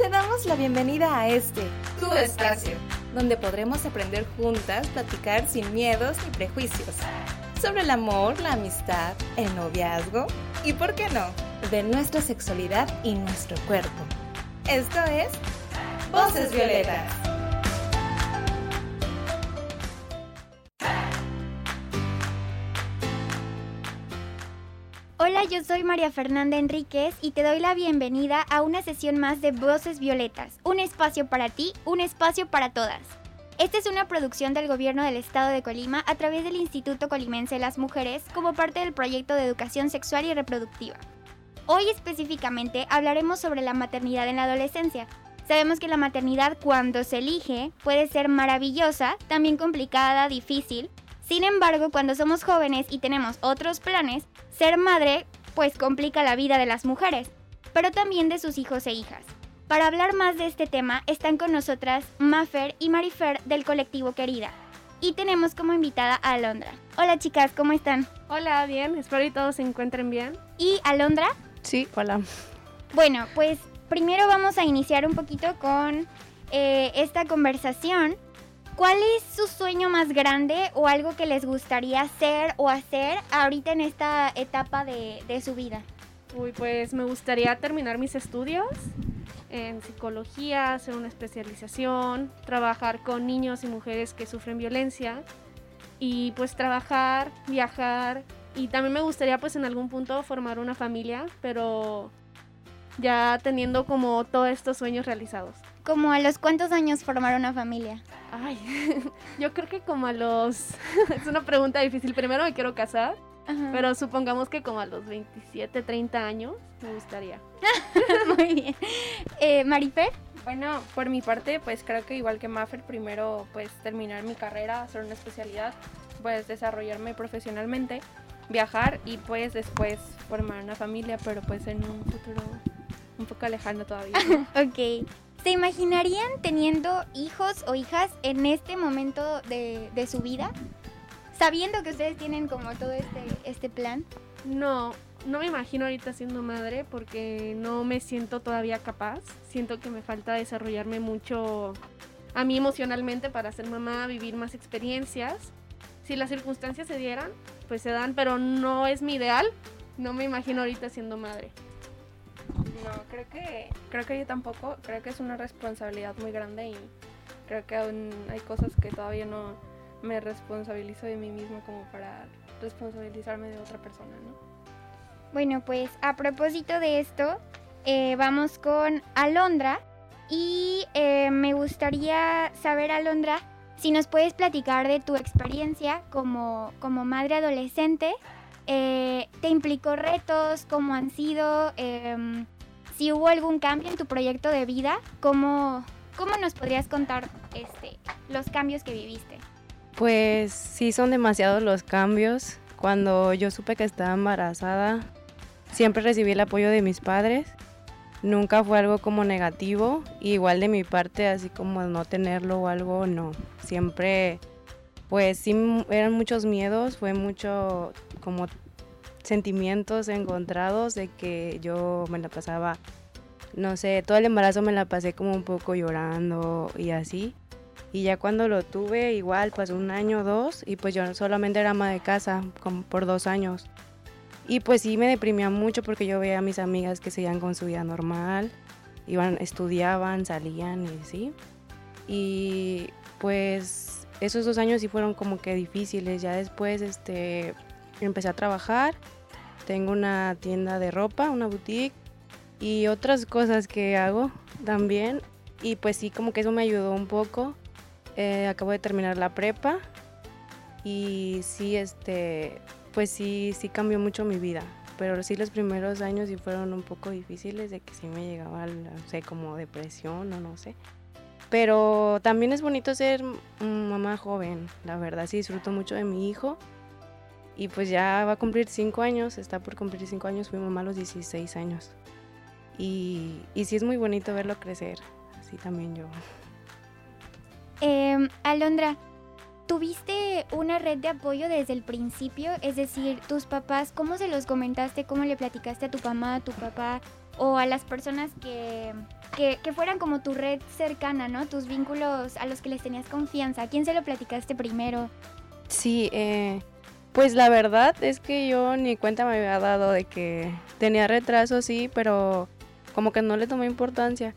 te damos la bienvenida a este, tu espacio, donde podremos aprender juntas, platicar sin miedos ni prejuicios, sobre el amor, la amistad, el noviazgo y, ¿por qué no?, de nuestra sexualidad y nuestro cuerpo. Esto es Voces Violetas. Hola, yo soy María Fernanda Enríquez y te doy la bienvenida a una sesión más de Voces Violetas, un espacio para ti, un espacio para todas. Esta es una producción del Gobierno del Estado de Colima a través del Instituto Colimense de las Mujeres como parte del proyecto de educación sexual y reproductiva. Hoy específicamente hablaremos sobre la maternidad en la adolescencia. Sabemos que la maternidad cuando se elige puede ser maravillosa, también complicada, difícil, sin embargo, cuando somos jóvenes y tenemos otros planes, ser madre pues complica la vida de las mujeres, pero también de sus hijos e hijas. Para hablar más de este tema están con nosotras Mafer y Marifer del colectivo Querida. Y tenemos como invitada a Alondra. Hola chicas, ¿cómo están? Hola, bien, espero que todos se encuentren bien. ¿Y Alondra? Sí, hola. Bueno, pues primero vamos a iniciar un poquito con eh, esta conversación ¿Cuál es su sueño más grande o algo que les gustaría hacer o hacer ahorita en esta etapa de, su vida? Uy, pues me gustaría terminar mis estudios en psicología, hacer una especialización, trabajar con niños y mujeres que sufren violencia y pues trabajar, viajar y también me gustaría pues en algún punto formar una familia, pero ya teniendo como todos estos sueños realizados. ¿Como a los cuántos años formar una familia? Ay, yo creo que como a los... es una pregunta difícil. Primero me quiero casar, pero supongamos que como a los 27, 30 años me gustaría. Muy bien. Eh, ¿Marifer? Bueno, por mi parte, pues creo que igual que Maffer, primero pues terminar mi carrera, hacer una especialidad, pues desarrollarme profesionalmente, viajar y pues después formar una familia, pero pues en un futuro un poco lejano todavía. ok. ¿Se imaginarían teniendo hijos o hijas en este momento de, su vida? Sabiendo que ustedes tienen como todo este, este plan. No, no me imagino ahorita siendo madre porque no me siento todavía capaz. Siento que me falta desarrollarme mucho a mí emocionalmente para ser mamá, vivir más experiencias. Si las circunstancias se dieran, pues se dan, pero no es mi ideal. No me imagino ahorita siendo madre. No, creo que, creo que yo tampoco, creo que es una responsabilidad muy grande y creo que aún hay cosas que todavía no me responsabilizo de mí mismo como para responsabilizarme de otra persona, ¿no? Bueno, pues a propósito de esto, eh, vamos con Alondra y eh, me gustaría saber, Alondra, si nos puedes platicar de tu experiencia como, como madre adolescente eh, ¿Te implicó retos? ¿Cómo han sido? Si hubo algún cambio en tu proyecto de vida, ¿cómo, cómo nos podrías contar este, los cambios que viviste? Pues sí, son demasiados los cambios. Cuando yo supe que estaba embarazada, siempre recibí el apoyo de mis padres. Nunca fue algo como negativo. Igual de mi parte, así como no tenerlo o algo, no. Siempre, pues sí, eran muchos miedos, fue mucho como sentimientos encontrados de que yo me la pasaba, no sé, todo el embarazo me la pasé como un poco llorando y así. Y ya cuando lo tuve, igual pasó un año o dos y pues yo solamente era ama de casa como por dos años. Y pues sí me deprimía mucho porque yo veía a mis amigas que seguían con su vida normal, iban, estudiaban, salían y así. Y pues esos dos años sí fueron como que difíciles. Ya después, este, empecé a trabajar. Tengo una tienda de ropa, una boutique y otras cosas que hago también. Y pues sí, como que eso me ayudó un poco. Eh, acabo de terminar la prepa y sí, este, pues sí, sí cambió mucho mi vida. Pero sí los primeros años sí fueron un poco difíciles de que sí me llegaba, no sé, como depresión o no sé. Pero también es bonito ser mamá joven, la verdad, sí disfruto mucho de mi hijo y pues ya va a cumplir cinco años, está por cumplir cinco años, fui mamá a los 16 años. Y, y sí es muy bonito verlo crecer, así también yo. Eh, Alondra, ¿tuviste una red de apoyo desde el principio? Es decir, tus papás, ¿cómo se los comentaste? ¿Cómo le platicaste a tu mamá, a tu papá o a las personas que, que, que, fueran como tu red cercana, ¿no? Tus vínculos a los que les tenías confianza. ¿A quién se lo platicaste primero? Sí, eh, pues la verdad es que yo ni cuenta me había dado de que tenía retraso, sí, pero como que no le tomé importancia.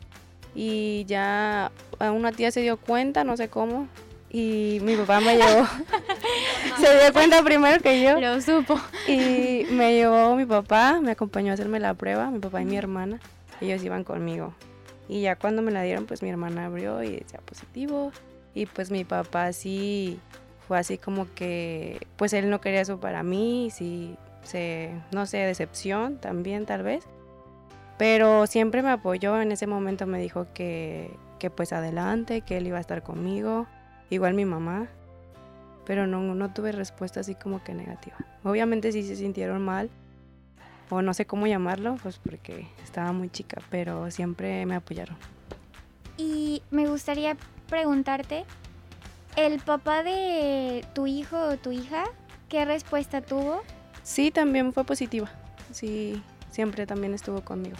Y ya una tía se dio cuenta, no sé cómo, y mi papá me llevó. se dio cuenta primero que yo. Lo supo. Y me llevó mi papá, me acompañó a hacerme la prueba, mi papá y mi hermana. Ellos iban conmigo. Y ya cuando me la dieron, pues mi hermana abrió y decía positivo. Y pues mi papá sí fue así como que, pues él no quería eso para mí, sí, se, no sé, decepción también tal vez. Pero siempre me apoyó, en ese momento me dijo que, que pues adelante, que él iba a estar conmigo, igual mi mamá, pero no, no tuve respuesta así como que negativa. Obviamente sí se sintieron mal, o no sé cómo llamarlo, pues porque estaba muy chica, pero siempre me apoyaron. Y me gustaría preguntarte, ¿el papá de tu hijo o tu hija, qué respuesta tuvo? Sí, también fue positiva. Sí, siempre también estuvo conmigo.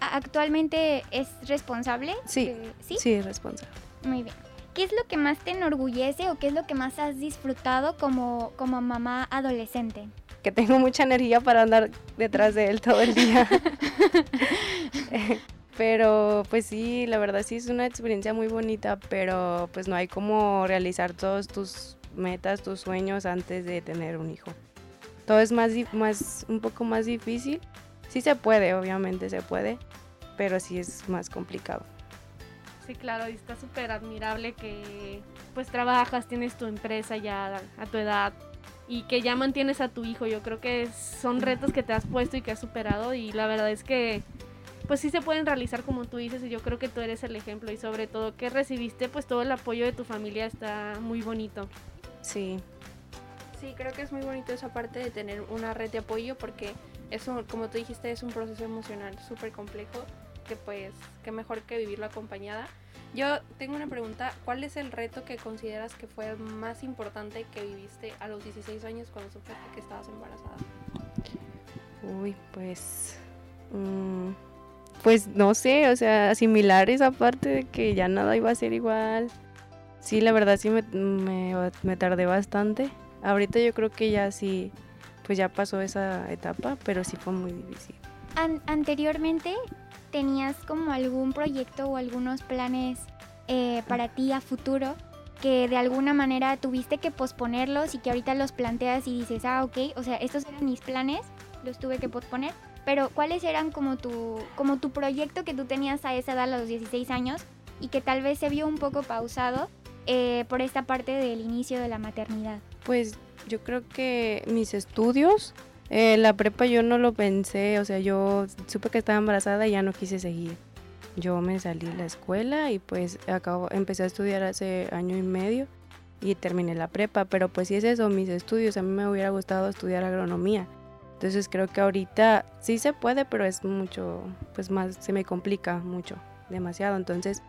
¿Actualmente es responsable? Sí, sí, sí, es responsable. Muy bien. ¿Qué es lo que más te enorgullece o qué es lo que más has disfrutado como, como mamá adolescente? Que tengo mucha energía para andar detrás de él todo el día. pero pues sí, la verdad sí es una experiencia muy bonita, pero pues no hay como realizar todos tus metas, tus sueños antes de tener un hijo. Todo es más, más un poco más difícil. Sí se puede, obviamente se puede, pero sí es más complicado. Sí, claro, y está súper admirable que pues trabajas, tienes tu empresa ya a tu edad y que ya mantienes a tu hijo. Yo creo que son retos que te has puesto y que has superado y la verdad es que pues sí se pueden realizar como tú dices y yo creo que tú eres el ejemplo y sobre todo que recibiste pues todo el apoyo de tu familia está muy bonito. Sí. Sí, creo que es muy bonito esa parte de tener una red de apoyo porque eso, como tú dijiste, es un proceso emocional súper complejo que pues, que mejor que vivirlo acompañada. Yo tengo una pregunta, ¿cuál es el reto que consideras que fue el más importante que viviste a los 16 años cuando supiste que estabas embarazada? Uy, pues... Mm, pues no sé, o sea, asimilar esa parte de que ya nada iba a ser igual. Sí, la verdad sí me, me, tardé bastante. Ahorita yo creo que ya sí, pues ya pasó esa etapa, pero sí fue muy difícil. anteriormente, ¿tenías como algún proyecto o algunos planes eh, para ti a futuro que de alguna manera tuviste que posponerlos y que ahorita los planteas y dices, ah, ok, o sea, estos eran mis planes, los tuve que posponer, pero ¿cuáles eran como tu, como tu proyecto que tú tenías a esa edad, a los 16 años, y que tal vez se vio un poco pausado eh, por esta parte del inicio de la maternidad? Pues yo creo que mis estudios eh, la prepa yo no lo pensé, o sea, yo supe que estaba embarazada y ya no quise seguir. Yo me salí de la escuela y pues acabo, empecé a estudiar hace año y medio y terminé la prepa, pero pues sí es eso, mis estudios, a mí me hubiera gustado estudiar agronomía. Entonces creo que ahorita sí se puede, pero es mucho, pues más, se me complica mucho, demasiado. Entonces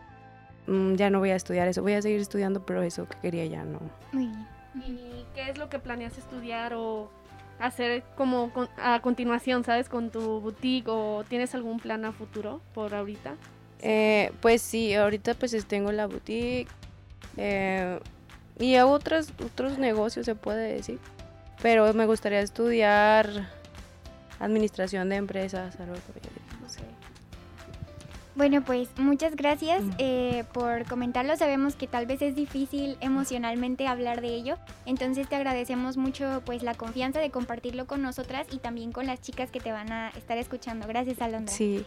mm, ya no voy a estudiar eso, voy a seguir estudiando, pero eso que quería ya no. ¿Y qué es lo que planeas estudiar o hacer como a continuación, ¿sabes? Con tu boutique o tienes algún plan a futuro por ahorita? Eh, pues sí, ahorita pues tengo la boutique eh, y hago otros, otros negocios, se puede decir. Pero me gustaría estudiar administración de empresas, algo por no sé. Bueno, pues muchas gracias eh, por comentarlo. Sabemos que tal vez es difícil emocionalmente hablar de ello, entonces te agradecemos mucho pues la confianza de compartirlo con nosotras y también con las chicas que te van a estar escuchando. Gracias, Alondra. Sí.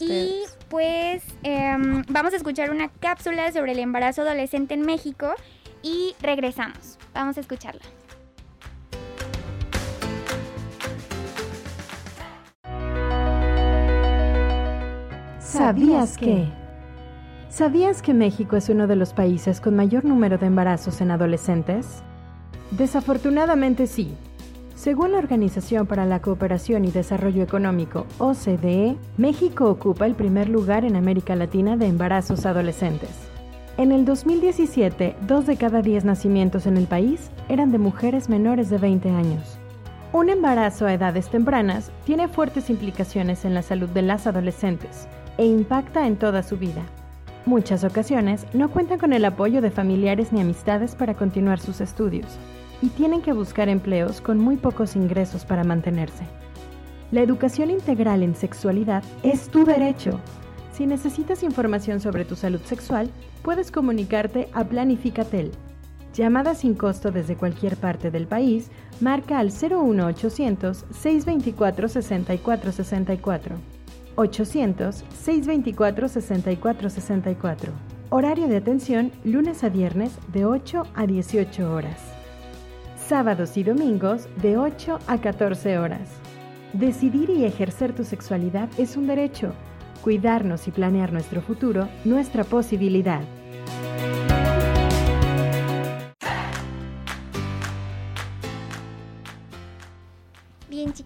Y pues em, vamos a escuchar una cápsula sobre el embarazo adolescente en México y regresamos. Vamos a escucharla. ¿Sabías que? ¿Sabías que México es uno de los países con mayor número de embarazos en adolescentes? Desafortunadamente sí. Según la Organización para la Cooperación y Desarrollo Económico, OCDE, México ocupa el primer lugar en América Latina de embarazos adolescentes. En el 2017, dos de cada diez nacimientos en el país eran de mujeres menores de 20 años. Un embarazo a edades tempranas tiene fuertes implicaciones en la salud de las adolescentes, e impacta en toda su vida. Muchas ocasiones no cuentan con el apoyo de familiares ni amistades para continuar sus estudios y tienen que buscar empleos con muy pocos ingresos para mantenerse. La educación integral en sexualidad es tu derecho. Si necesitas información sobre tu salud sexual, puedes comunicarte a Planificatel. Llamada sin costo desde cualquier parte del país, marca al 01800 624 6464. 800 624 6464. Horario de atención lunes a viernes de 8 a 18 horas. Sábados y domingos de 8 a 14 horas. Decidir y ejercer tu sexualidad es un derecho. Cuidarnos y planear nuestro futuro, nuestra posibilidad.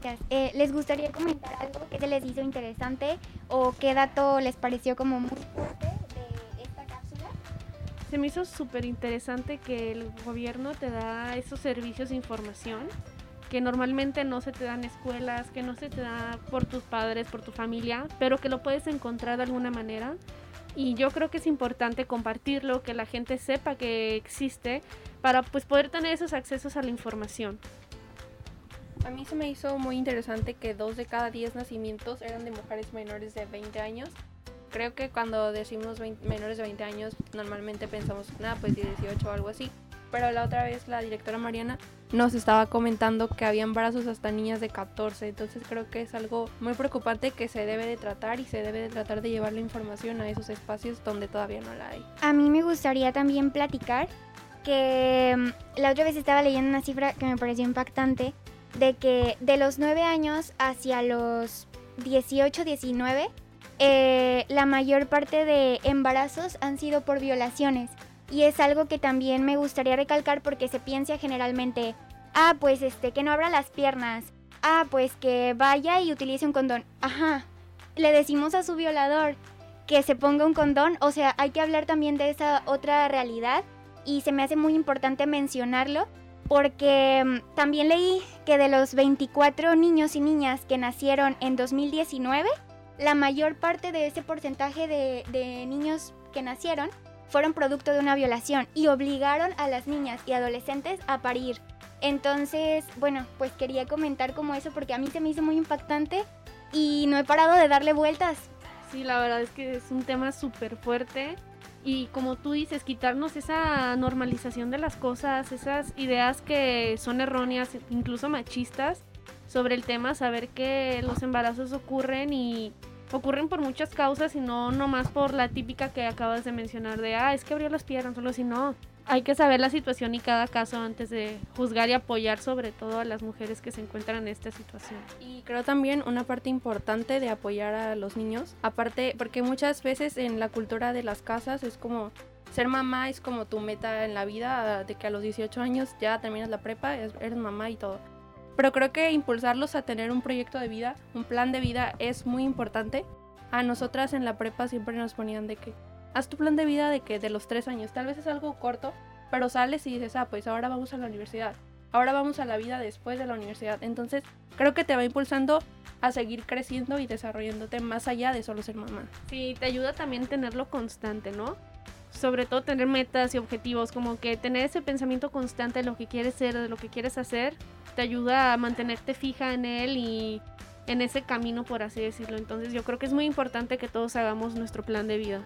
Chicas, eh, ¿les gustaría comentar algo que se les hizo interesante o qué dato les pareció como muy fuerte de esta cápsula? Se me hizo súper interesante que el gobierno te da esos servicios de información que normalmente no se te dan escuelas, que no se te da por tus padres, por tu familia, pero que lo puedes encontrar de alguna manera. Y yo creo que es importante compartirlo, que la gente sepa que existe para pues poder tener esos accesos a la información. A mí se me hizo muy interesante que dos de cada diez nacimientos eran de mujeres menores de 20 años. Creo que cuando decimos 20 menores de 20 años, normalmente pensamos, nada, pues 18 o algo así. Pero la otra vez la directora Mariana nos estaba comentando que había embarazos hasta niñas de 14. Entonces creo que es algo muy preocupante que se debe de tratar y se debe de tratar de llevar la información a esos espacios donde todavía no la hay. A mí me gustaría también platicar que mm, la otra vez estaba leyendo una cifra que me pareció impactante de que de los 9 años hacia los 18, 19, eh, la mayor parte de embarazos han sido por violaciones. Y es algo que también me gustaría recalcar porque se piensa generalmente, ah, pues este, que no abra las piernas, ah, pues que vaya y utilice un condón. Ajá, le decimos a su violador que se ponga un condón, o sea, hay que hablar también de esa otra realidad y se me hace muy importante mencionarlo porque mm, también leí que de los 24 niños y niñas que nacieron en 2019, la mayor parte de ese porcentaje de, niños que nacieron fueron producto de una violación y obligaron a las niñas y adolescentes a parir. Entonces, bueno, pues quería comentar como eso porque a mí se me hizo muy impactante y no he parado de darle vueltas. Sí, la verdad es que es un tema súper fuerte y como tú dices, quitarnos esa normalización de las cosas, esas ideas que son erróneas, incluso machistas, sobre el tema, saber que los embarazos ocurren y ocurren por muchas causas y no nomás por la típica que acabas de mencionar de, ah, es que abrió las piernas, solo si no. Hay que saber la situación y cada caso antes de juzgar y apoyar sobre todo a las mujeres que se encuentran en esta situación. Y creo también una parte importante de apoyar a los niños, aparte porque muchas veces en la cultura de las casas es como ser mamá es como tu meta en la vida, de que a los 18 años ya terminas la prepa, eres mamá y todo. Pero creo que impulsarlos a tener un proyecto de vida, un plan de vida es muy importante. A nosotras en la prepa siempre nos ponían de que haz tu plan de vida de que de los tres años, tal vez es algo corto, pero sales y dices, ah, pues ahora vamos a la universidad, ahora vamos a la vida después de la universidad. Entonces, creo que te va impulsando a seguir creciendo y desarrollándote más allá de solo ser mamá. Sí, te ayuda también tenerlo constante, ¿no? Sobre todo tener metas y objetivos, como que tener ese pensamiento constante de lo que quieres ser, de lo que quieres hacer, te ayuda a mantenerte fija en él y en ese camino, por así decirlo. Entonces yo creo que es muy importante que todos hagamos nuestro plan de vida.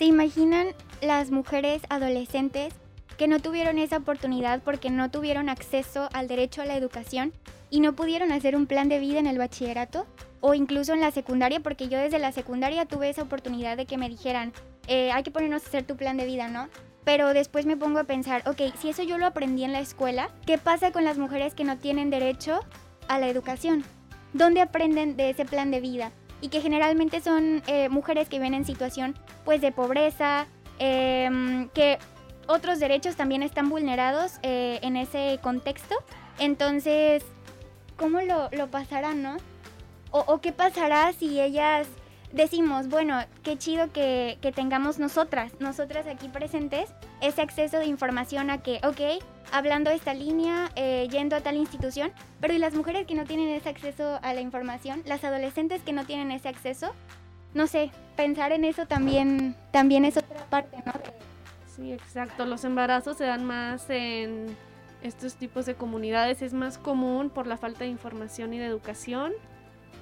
¿Se imaginan las mujeres adolescentes que no tuvieron esa oportunidad porque no tuvieron acceso al derecho a la educación y no pudieron hacer un plan de vida en el bachillerato? O incluso en la secundaria, porque yo desde la secundaria tuve esa oportunidad de que me dijeran, eh, hay que ponernos a hacer tu plan de vida, ¿no? Pero después me pongo a pensar, ok, si eso yo lo aprendí en la escuela, ¿qué pasa con las mujeres que no tienen derecho a la educación? ¿Dónde aprenden de ese plan de vida? Y que generalmente son eh, mujeres que viven en situación pues de pobreza, em, que otros derechos también están vulnerados eh, en ese contexto. Entonces, ¿cómo lo, lo pasarán, no? O, qué pasará si ellas decimos, bueno, qué chido que, que, tengamos nosotras, nosotras aquí presentes, ese acceso de información a que, ok, hablando esta línea, eh, yendo a tal institución, pero y las mujeres que no tienen ese acceso a la información, las adolescentes que no tienen ese acceso, no sé, pensar en eso también, también es otra parte, ¿no? Sí, exacto. Los embarazos se dan más en estos tipos de comunidades. Es más común por la falta de información y de educación.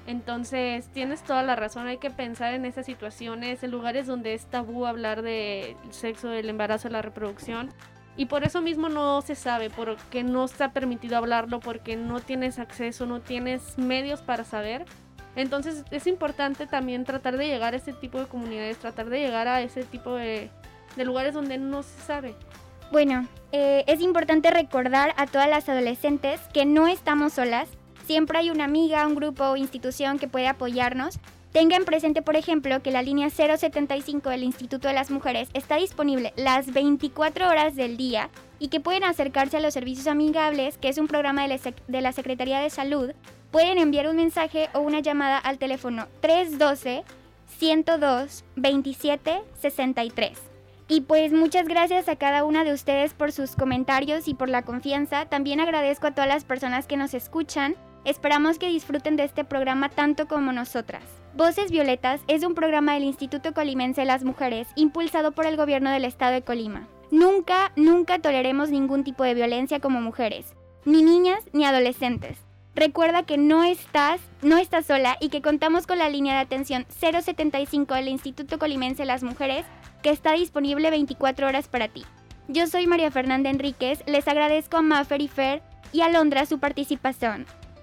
Entonces, tienes toda la razón. Hay que pensar en esas situaciones, en lugares donde es tabú hablar del sexo, del embarazo, de la reproducción. Y por eso mismo no se sabe, porque no está permitido hablarlo, porque no tienes acceso, no tienes medios para saber. Entonces es importante también tratar de llegar a ese tipo de comunidades, tratar de llegar a ese tipo de, lugares donde no se sabe. Bueno, eh, es importante recordar a todas las adolescentes que no estamos solas. Siempre hay una amiga, un grupo o institución que puede apoyarnos. Tengan presente, por ejemplo, que la línea 075 del Instituto de las Mujeres está disponible las 24 horas del día y que pueden acercarse a los servicios amigables, que es un programa de la Secretaría de Salud, pueden enviar un mensaje o una llamada al teléfono 312 102 27 63. Y pues muchas gracias a cada una de ustedes por sus comentarios y por la confianza. También agradezco a todas las personas que nos escuchan. Esperamos que disfruten de este programa tanto como nosotras. Voces Violetas es un programa del Instituto Colimense de las Mujeres impulsado por el gobierno del estado de Colima. Nunca, nunca toleremos ningún tipo de violencia como mujeres, ni niñas ni adolescentes. Recuerda que no estás, no estás sola y que contamos con la línea de atención 075 del Instituto Colimense de las Mujeres que está disponible 24 horas para ti. Yo soy María Fernanda Enríquez, les agradezco a Maffer y Fer y a Londra su participación.